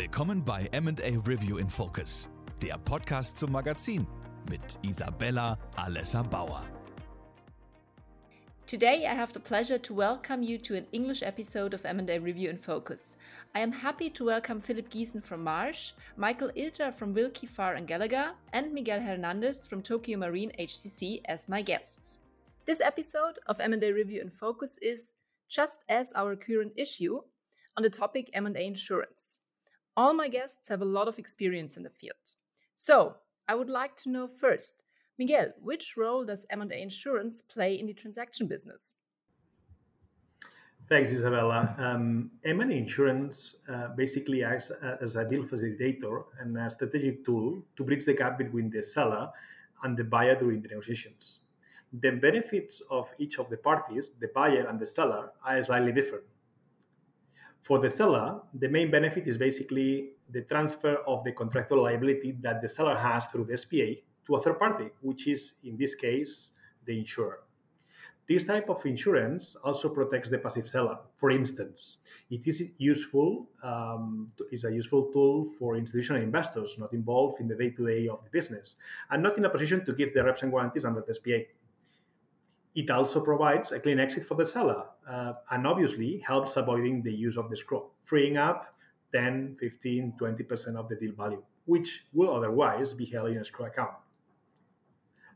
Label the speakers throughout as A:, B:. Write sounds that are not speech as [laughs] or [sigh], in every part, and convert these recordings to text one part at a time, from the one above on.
A: Willkommen bei MA Review in Focus, der Podcast zum Magazin mit Isabella Alessa Bauer.
B: Today, I have the pleasure to welcome you to an English episode of M&A Review in Focus. I am happy to welcome Philipp Giessen from Marsh, Michael Ilter from Willkie Farr and Gallagher, and Miguel Hernandez from Tokio Marine HCC as my guests. This episode of M&A Review in Focus is, just as our current issue, on the topic M&A insurance. All my guests have a lot of experience in the field. So, I would like to know first, Miguel, which role does M&A insurance play in the transaction business?
C: Thanks, Isabella. Um, M&A insurance uh, basically acts as a deal facilitator and a strategic tool to bridge the gap between the seller and the buyer during the negotiations. The benefits of each of the parties, the buyer and the seller, are slightly different. For the seller, the main benefit is basically the transfer of the contractual liability that the seller has through the SPA to a third party, which is in this case the insurer. This type of insurance also protects the passive seller. For instance, it is useful um, is a useful tool for institutional investors not involved in the day-to-day of the business and not in a position to give the reps and guarantees under the SPA. It also provides a clean exit for the seller uh, and obviously helps avoiding the use of the escrow, freeing up 10, 15, 20% of the deal value, which will otherwise be held in a escrow account.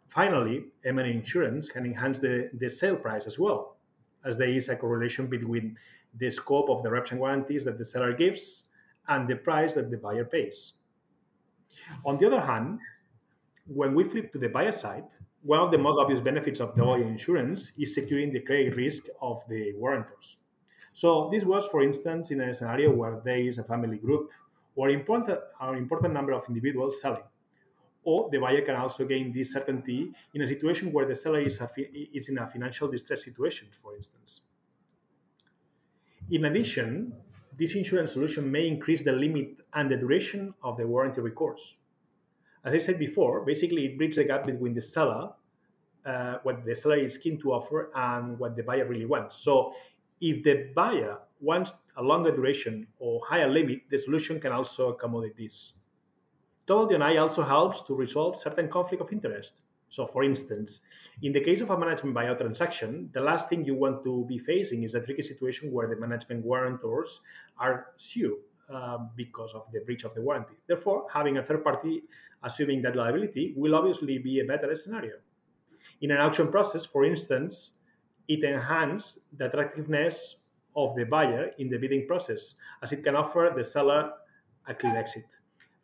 C: Finally, M&A insurance can enhance the, the sale price as well, as there is a correlation between the scope of the reps and guarantees that the seller gives and the price that the buyer pays. On the other hand, when we flip to the buyer side, one of the most obvious benefits of the OI insurance is securing the credit risk of the warrantors. So this was, for instance, in a scenario where there is a family group or important, an important number of individuals selling. Or the buyer can also gain this certainty in a situation where the seller is, a, is in a financial distress situation, for instance. In addition, this insurance solution may increase the limit and the duration of the warranty recourse. As I said before, basically it bridges the gap between the seller, uh, what the seller is keen to offer, and what the buyer really wants. So if the buyer wants a longer duration or higher limit, the solution can also accommodate this. WNI also helps to resolve certain conflict of interest. So, for instance, in the case of a management buyout transaction, the last thing you want to be facing is a tricky situation where the management warrantors are sued uh, because of the breach of the warranty. Therefore, having a third party assuming that liability will obviously be a better scenario. In an auction process, for instance, it enhances the attractiveness of the buyer in the bidding process, as it can offer the seller a clean exit.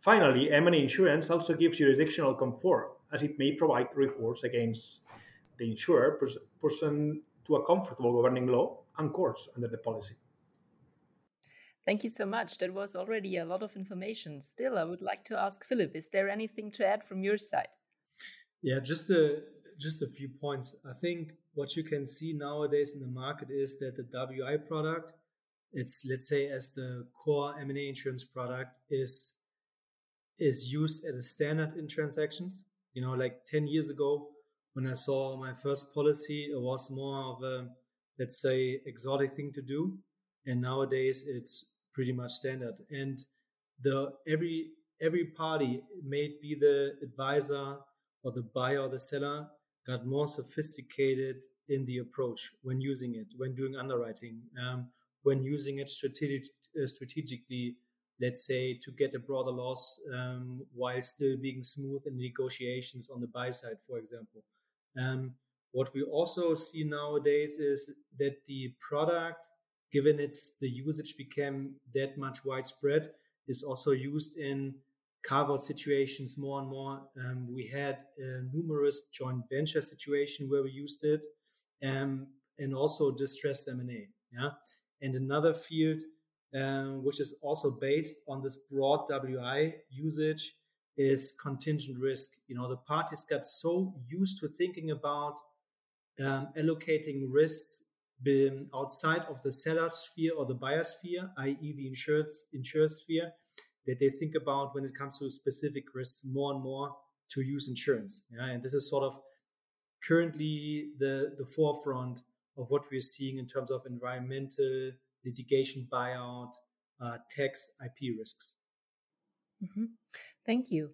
C: Finally, M&A insurance also gives jurisdictional comfort, as it may provide recourse against the insurer person to a comfortable governing law and courts under the policy.
B: Thank you so much. That was already a lot of information. Still, I would like to ask Philip, is there anything to add from your side?
D: Yeah, just a just a few points. I think what you can see nowadays in the market is that the WI product, it's let's say as the core M&A insurance product is is used as a standard in transactions. You know, like 10 years ago when I saw my first policy, it was more of a let's say exotic thing to do. And nowadays it's pretty much standard. And the every every party, may it be the advisor or the buyer or the seller, got more sophisticated in the approach when using it, when doing underwriting, um, when using it strategic, uh, strategically, let's say, to get a broader loss um, while still being smooth in negotiations on the buy side, for example. Um, what we also see nowadays is that the product given it's the usage became that much widespread, is also used in carve-out situations more and more. Um, we had uh, numerous joint venture situation where we used it, um, and also distressed M&A. Yeah, and another field um, which is also based on this broad WI usage is contingent risk. You know, the parties got so used to thinking about um, allocating risks outside of the seller sphere or the buyer sphere, i.e., the insurance insurer sphere, that they think about when it comes to specific risks more and more to use insurance. Yeah? And this is sort of currently the the forefront of what we're seeing in terms of environmental litigation buyout, uh, tax, IP risks.
B: Mm-hmm. Thank you.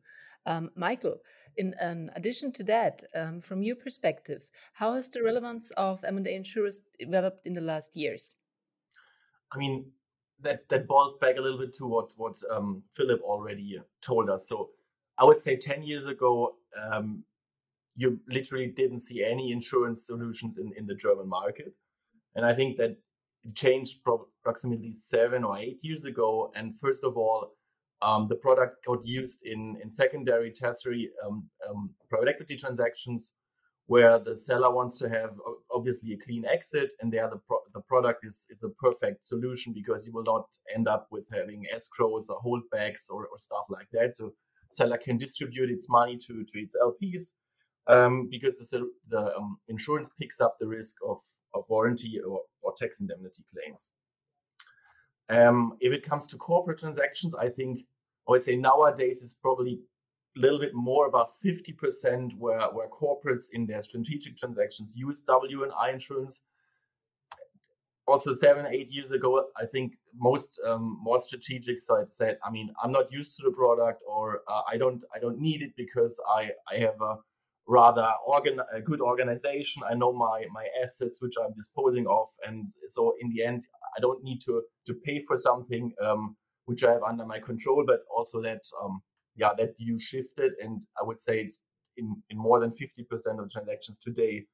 B: Um, Michael, in um, addition to that, um, from your perspective, how has the relevance of M&A insurers developed in the last years?
E: I mean, that that boils back a little bit to what what um, Philip already told us. So I would say ten years ago, um, you literally didn't see any insurance solutions in in the German market, and I think that changed approximately seven or eight years ago. And first of all, um, the product got used in in secondary, tertiary um, um, private equity transactions where the seller wants to have obviously a clean exit and there the, pro- the product is, is a perfect solution because you will not end up with having escrows or holdbacks or, or stuff like that. So seller can distribute its money to, to its lps um, because the, the um, insurance picks up the risk of, of warranty or, or tax indemnity claims um, if it comes to corporate transactions i think i would say nowadays is probably a little bit more about 50% where, where corporates in their strategic transactions use W and I insurance. Also, seven, eight years ago, I think most um, more strategic side said, I mean, I'm not used to the product or uh, I don't I don't need it because I, I have a rather organ a good organization. I know my my assets which I'm disposing of. And so in the end, I don't need to to pay for something um, which I have under my control, but also that um, yeah, that view shifted. And I would say it's in, in more than 50% of transactions today,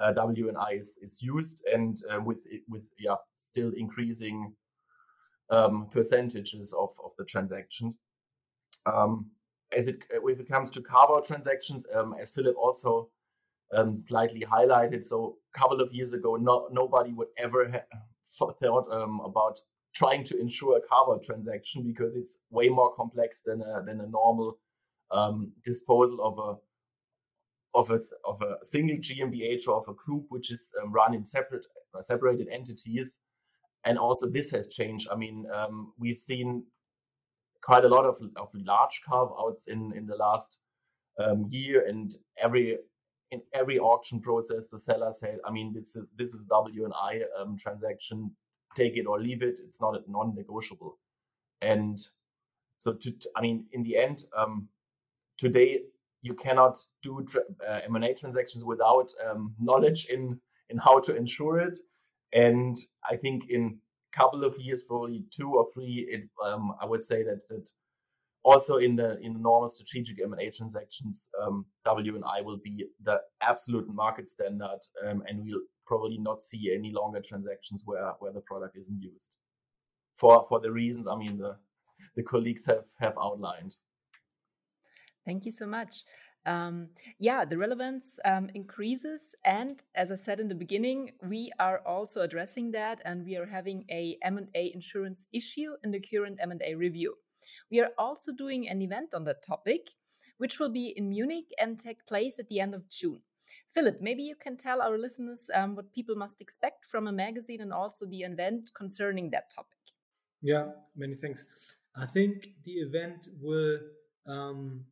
E: uh, WNI is, is used and uh, with, with, yeah, still increasing um, percentages of, of the transactions. Um, as it, if it comes to carve-out transactions, um, as Philip also um, slightly highlighted, so a couple of years ago, no, nobody would ever thought um, about trying to insure a carve transaction because it's way more complex than a than a normal um, disposal of a of a of a single GmbH or of a group which is um, run in separate uh, separated entities. And also this has changed. I mean, um, we've seen quite a lot of, of large carve outs in in the last um, year, and every in every auction process, the seller said, "I mean, this is this is W and I um, transaction take it or leave it. It's not a non-negotiable. And so, to, I mean, in the end, um, today you cannot do uh, M&A transactions without um, knowledge in in how to ensure it. And I think in couple of years, probably two or three, it, um, I would say that that also in the in the normal strategic M&A transactions, um, W and I will be the absolute market standard, um, and we'll probably not see any longer transactions where where the product isn't used for for the reasons I mean the the colleagues have have outlined.
B: Thank you so much. Um, yeah, the relevance um, increases, and as I said in the beginning, we are also addressing that, and we are having a M&A insurance issue in the current M&A review. We are also doing an event on that topic, which will be in Munich and take place at the end of June. Philip, maybe you can tell our listeners um, what people must expect from a magazine and also the event concerning that topic.
D: Yeah, many thanks. I think the event will um,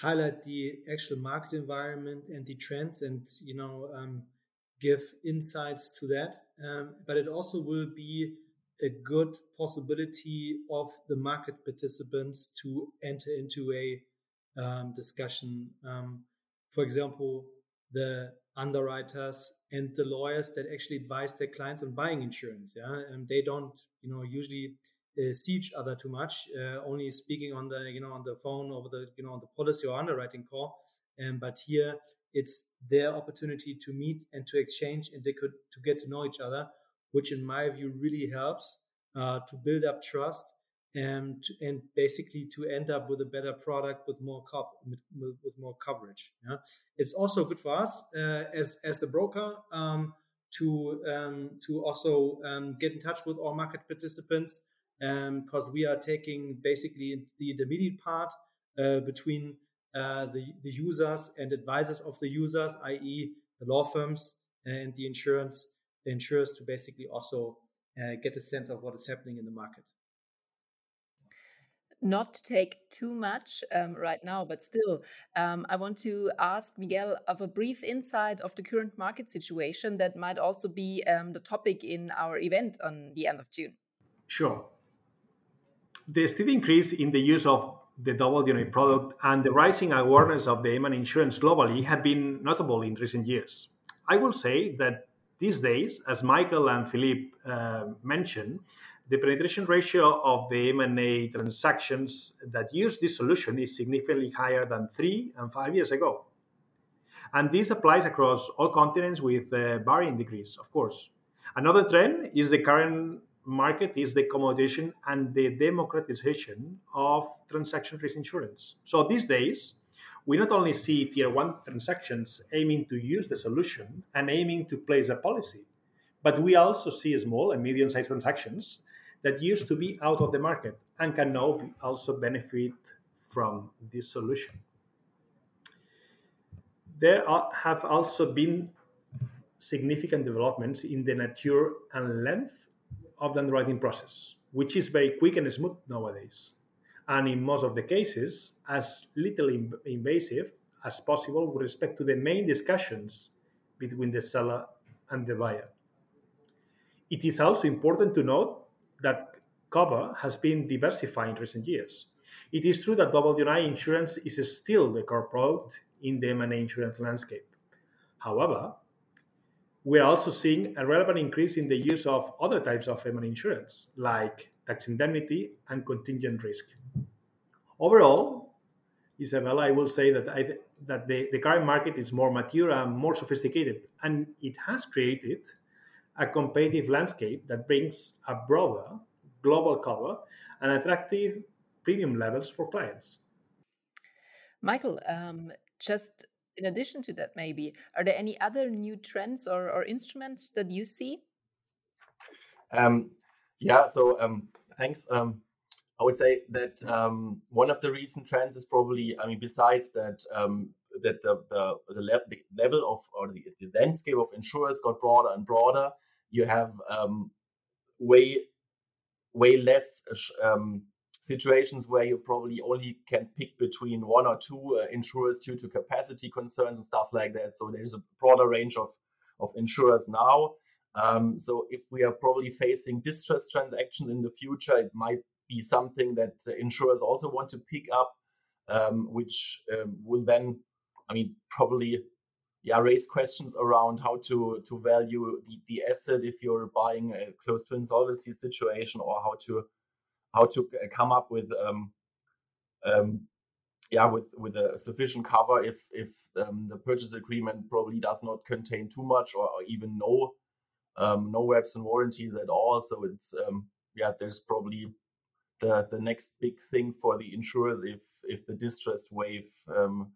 D: highlight the actual market environment and the trends, and you know, um, give insights to that. Um, but it also will be a good possibility of the market participants to enter into a um, discussion. Um, for example, the underwriters and the lawyers that actually advise their clients on buying insurance. Yeah, and they don't, you know, usually uh, see each other too much. Uh, only speaking on the, you know, on the phone over the, you know, on the policy or underwriting call. Um, but here it's their opportunity to meet and to exchange and they could to get to know each other, which in my view really helps uh, to build up trust and and basically to end up with a better product with more cop with, with more coverage. Yeah? It's also good for us uh, as as the broker um, to um, to also um, get in touch with all market participants because um, we are taking basically the intermediate part uh, between uh, the the users and advisors of the users, i.e., the law firms and the insurance the insurers to basically also uh, get a sense of what is happening in the market
B: not to take too much um, right now, but still, um, I want to ask Miguel of a brief insight of the current market situation that might also be um, the topic in our event on the end of June.
C: Sure. The steady increase in the use of the WNI product and the rising awareness of the M&A insurance globally have been notable in recent years. I will say that these days, as Michael and Philippe uh, mentioned, the penetration ratio of the M&A transactions that use this solution is significantly higher than three and five years ago. And this applies across all continents with uh, varying degrees, of course. Another trend is the current market is the commoditization and the democratization of transaction risk insurance. So these days, we not only see tier one transactions aiming to use the solution and aiming to place a policy, but we also see small and medium sized transactions that used to be out of the market and can now also benefit from this solution. There are, have also been significant developments in the nature and length of the underwriting process, which is very quick and smooth nowadays. And in most of the cases, as little invasive as possible with respect to the main discussions between the seller and the buyer. It is also important to note that cover has been diversifying in recent years. It is true that WNI insurance is still the core product in the M&A insurance landscape. However, we are also seeing a relevant increase in the use of other types of M&A insurance, like tax indemnity and contingent risk. Overall, Isabella, I will say that, I, that the, the current market is more mature and more sophisticated, and it has created a competitive landscape that brings a broader global cover and attractive premium levels for clients.
B: Michael, um, just in addition to that, maybe, are there any other new trends or, or instruments that you see?
E: Um, yeah, so um, thanks. Um, I would say that um, one of the recent trends is probably, I mean, besides that, um, that the, the, the, le- level of or the, the, landscape of insurers got broader and broader. You have um, way way less situations where you probably only can pick between one or two uh, insurers due to capacity concerns and stuff like that. So there's a broader range of, of insurers now. Um, so if we are probably facing distress transactions in the future, it might be something that insurers also want to pick up, um, which um, will then, I mean, probably yeah, raise questions around how to to value the, the asset if you're buying a close to insolvency situation or how to how to come up with um, um, yeah with with a sufficient cover if if um, the purchase agreement probably does not contain too much or, or even no um, no reps and warranties at all so it's um, yeah there's probably the the next big thing for the insurers if if the distress wave um,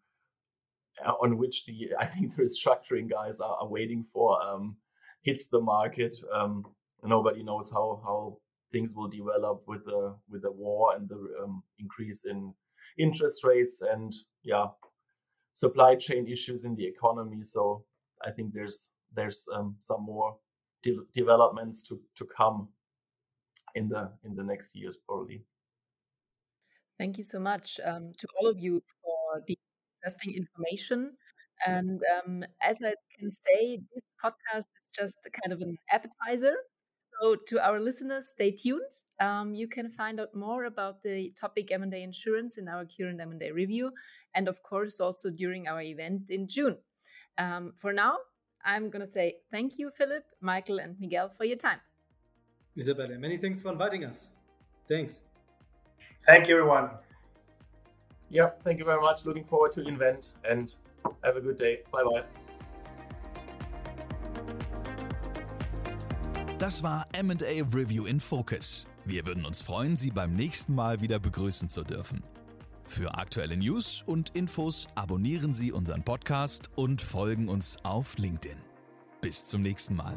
E: on which the [laughs] I think the restructuring guys are, are waiting for um, hits the market. Um, nobody knows how how things will develop with the with the war and the um, increase in interest rates and yeah supply chain issues in the economy. So i think there's there's um, some more de- developments to to come in the in the next years probably.
B: Thank you so much um, to all of you for the interesting information. And um, as i can say this podcast is just kind of an appetizer so, to our listeners, stay tuned. Um, you can find out more about the topic M&A insurance in our current M&A review, and of course, also during our event in June. Um, for now, I'm going to say thank you, Philip, Michael, and Miguel, for your time.
D: Isabella, many thanks for inviting us. Thanks.
C: Thank you, everyone.
E: Yeah, thank you very much. Looking forward to the event and have a good day. Bye bye.
A: Das war MA Review in Focus. Wir würden uns freuen, Sie beim nächsten Mal wieder begrüßen zu dürfen. Für aktuelle News und Infos abonnieren Sie unseren Podcast und folgen uns auf LinkedIn. Bis zum nächsten Mal.